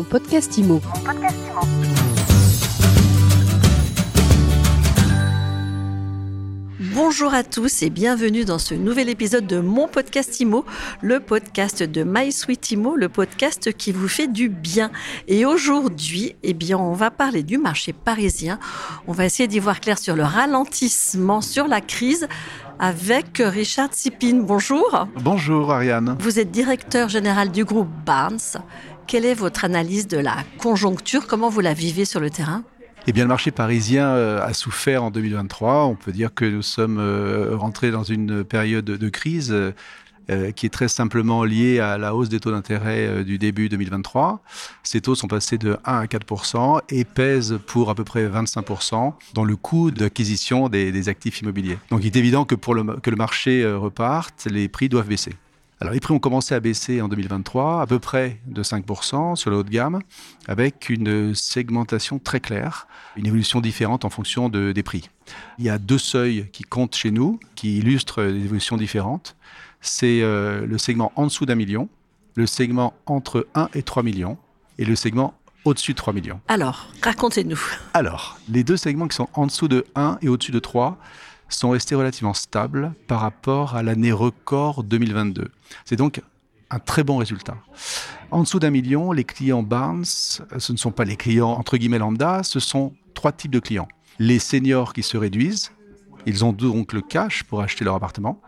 Mon podcast IMO. Bonjour à tous et bienvenue dans ce nouvel épisode de mon podcast IMO, le podcast de My Sweet IMO, le podcast qui vous fait du bien. Et aujourd'hui, eh bien, on va parler du marché parisien. On va essayer d'y voir clair sur le ralentissement, sur la crise avec Richard Sipin. Bonjour. Bonjour Ariane. Vous êtes directeur général du groupe Barnes. Quelle est votre analyse de la conjoncture? Comment vous la vivez sur le terrain? Eh bien, le marché parisien euh, a souffert en 2023. On peut dire que nous sommes euh, rentrés dans une période de crise euh, qui est très simplement liée à la hausse des taux d'intérêt du début 2023. Ces taux sont passés de 1 à 4 et pèsent pour à peu près 25% dans le coût d'acquisition des, actifs immobiliers. Donc, il est évident que pour que le marché reparte, les prix doivent baisser. Alors les prix ont commencé à baisser en 2023, à peu près de 5% sur le haut de gamme, avec une segmentation très claire, une évolution différente en fonction des prix. Il y a deux seuils qui comptent chez nous, qui illustrent des évolutions différentes. C'est euh, le segment en dessous d'un million, le segment entre 1 et 3 millions, et le segment au-dessus de 3 millions. Alors, racontez-nous. Alors, les deux segments qui sont en dessous de 1 et au-dessus de 3 sont restés relativement stables par rapport à l'année record 2022. C'est donc un très bon résultat. En dessous d'un million, les clients Barnes, ce ne sont pas les clients entre guillemets lambda, ce sont trois types de clients. Les seniors qui se réduisent, ils ont donc le cash pour acheter leur appartement.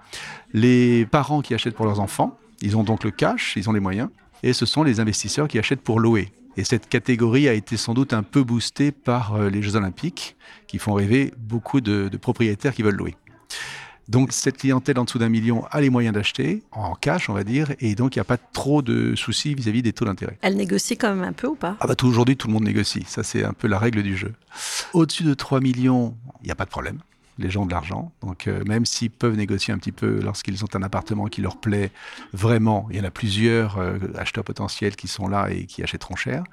Les parents qui achètent pour leurs enfants, ils ont donc le cash, ils ont les moyens. Et ce sont les investisseurs qui achètent pour louer. Et cette catégorie a été sans doute un peu boostée par euh, les Jeux Olympiques, qui font rêver beaucoup de, propriétaires qui veulent louer. Donc cette clientèle en dessous d'un million a les moyens d'acheter, en cash on va dire, et donc il n'y a pas trop de soucis vis-à-vis des taux d'intérêt. Elle négocie quand même un peu ou pas? Ah bah, Aujourd'hui tout le monde négocie, ça c'est un peu la règle du jeu. Au-dessus de 3 millions, il n'y a pas de problème les gens de l'argent. Donc euh, même s'ils peuvent négocier un petit peu lorsqu'ils ont un appartement qui leur plaît vraiment, il y en a plusieurs euh, acheteurs potentiels qui sont là et qui achèteront cher.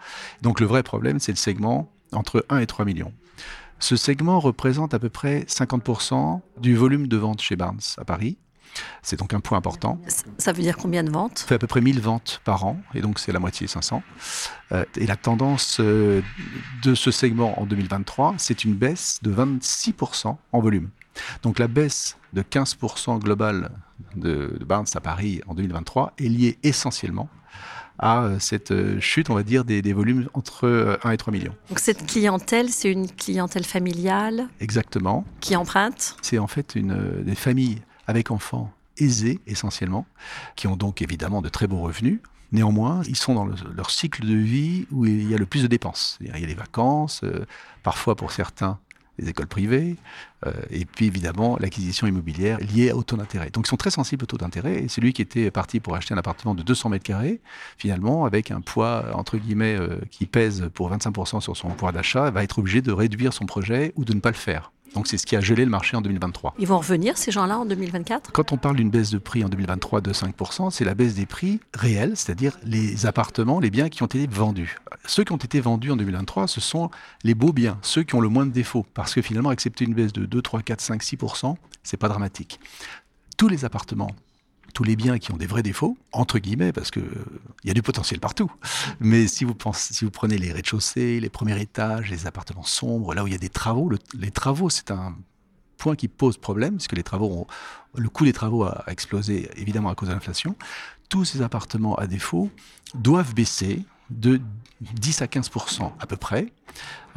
Donc le vrai problème, c'est le segment entre 1 et 3 millions. Ce segment représente à peu près 50% du volume de vente chez Barnes à Paris. C'est donc un point important. Ça veut dire combien de ventes Ça fait à peu près 1000 ventes par an, et donc c'est la moitié 500. Euh, et la tendance euh, de ce segment en 2023, c'est une baisse de 26% en volume. Donc la baisse de 15% globale de, de Barnes à Paris en 2023 est liée essentiellement à euh, cette chute, on va dire, des, des, volumes entre 1 et 3 millions. Donc cette clientèle, c'est une clientèle familiale Exactement. Qui emprunte C'est en fait une, des familles avec enfants aisés essentiellement, qui ont donc évidemment de très beaux revenus. Néanmoins, ils sont dans leur cycle de vie où il y a le plus de dépenses. Il y a les vacances, euh, parfois pour certains les écoles privées, euh, et puis évidemment l'acquisition immobilière liée au taux d'intérêt. Donc ils sont très sensibles au taux d'intérêt, et celui qui était parti pour acheter un appartement de 200 mètres carrés, finalement, avec un poids, entre guillemets, euh, qui pèse pour 25% sur son pouvoir d'achat, va être obligé de réduire son projet ou de ne pas le faire. Donc c'est ce qui a gelé le marché en 2023. Ils vont revenir, ces gens-là, en 2024 Quand on parle d'une baisse de prix en 2023 de 5%, c'est la baisse des prix réels, c'est-à-dire les appartements, les biens qui ont été vendus. Ceux qui ont été vendus en 2023, ce sont les beaux biens, ceux qui ont le moins de défauts. Parce que finalement, accepter une baisse de 2, 3, 4, 5, 6%, c'est pas dramatique. Tous les appartements tous les biens qui ont des vrais défauts, entre guillemets, parce qu'il il y a du potentiel partout. Mais si vous, prenez les rez-de-chaussée, les premiers étages, les appartements sombres, là où il y a des travaux, les travaux, c'est un point qui pose problème, puisque les travaux le coût des travaux a explosé évidemment à cause de l'inflation. Tous ces appartements à défaut doivent baisser de 10 à 15 à peu près.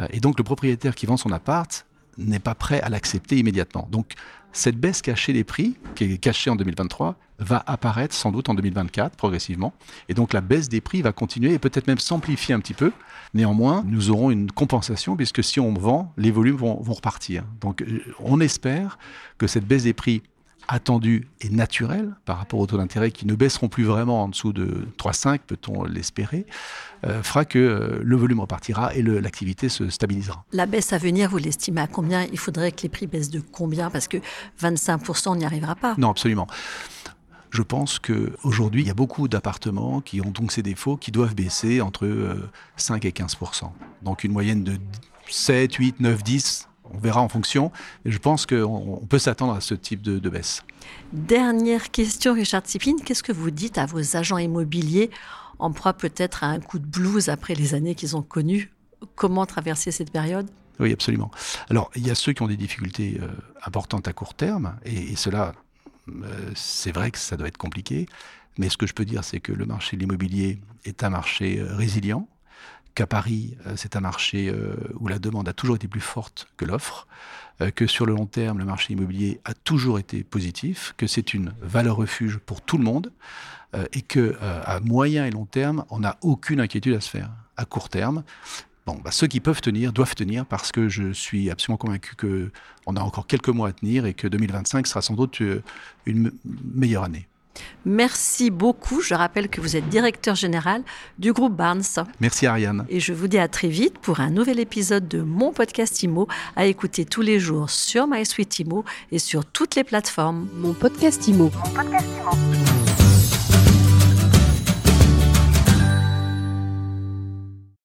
Euh, et donc le propriétaire qui vend son appart n'est pas prêt à l'accepter immédiatement. Donc cette baisse cachée des prix, qui est cachée en 2023, va apparaître sans doute en 2024 progressivement. Et donc la baisse des prix va continuer et peut-être même s'amplifier un petit peu. Néanmoins, nous aurons une compensation puisque si on vend, les volumes vont, vont repartir. Donc euh, on espère que cette baisse des prix attendu et naturel par rapport aux taux d'intérêt qui ne baisseront plus vraiment en dessous de 3,5, peut-on l'espérer, euh, fera que euh, le volume repartira et l'activité se stabilisera. La baisse à venir, vous l'estimez à combien? Il faudrait que les prix baissent de combien? Parce que 25%, on n'y arrivera pas. Non, absolument. Je pense qu'aujourd'hui, il y a beaucoup d'appartements qui ont donc ces défauts qui doivent baisser entre 5 euh, et 15 Donc une moyenne de 7, 8, 9, 10 on verra en fonction. je pense qu'on peut s'attendre à ce type de, baisse. Dernière question, Richard Tsipin. Qu'est-ce que vous dites à vos agents immobiliers en proie peut-être à un coup de blues après les années qu'ils ont connues? Comment traverser cette période? Oui, absolument. Alors, il y a ceux qui ont des difficultés euh, importantes à court terme, et, cela, euh, c'est vrai que ça doit être compliqué, mais ce que je peux dire, c'est que le marché de l'immobilier est un marché euh, résilient, qu'à Paris, c'est un marché où la demande a toujours été plus forte que l'offre, que sur le long terme, le marché immobilier a toujours été positif, que c'est une valeur refuge pour tout le monde, et que à moyen et long terme, on n'a aucune inquiétude à se faire. À court terme, Bon, bah, ceux qui peuvent tenir doivent tenir parce que je suis absolument convaincu qu'on a encore quelques mois à tenir et que 2025 sera sans doute euh, une meilleure année. Merci beaucoup. Je rappelle que vous êtes directeur général du groupe Barnes. Merci Ariane. Et je vous dis à très vite pour un nouvel épisode de mon podcast IMO à écouter tous les jours sur MySuite IMO et sur toutes les plateformes. Mon podcast IMO. Mon podcast IMO.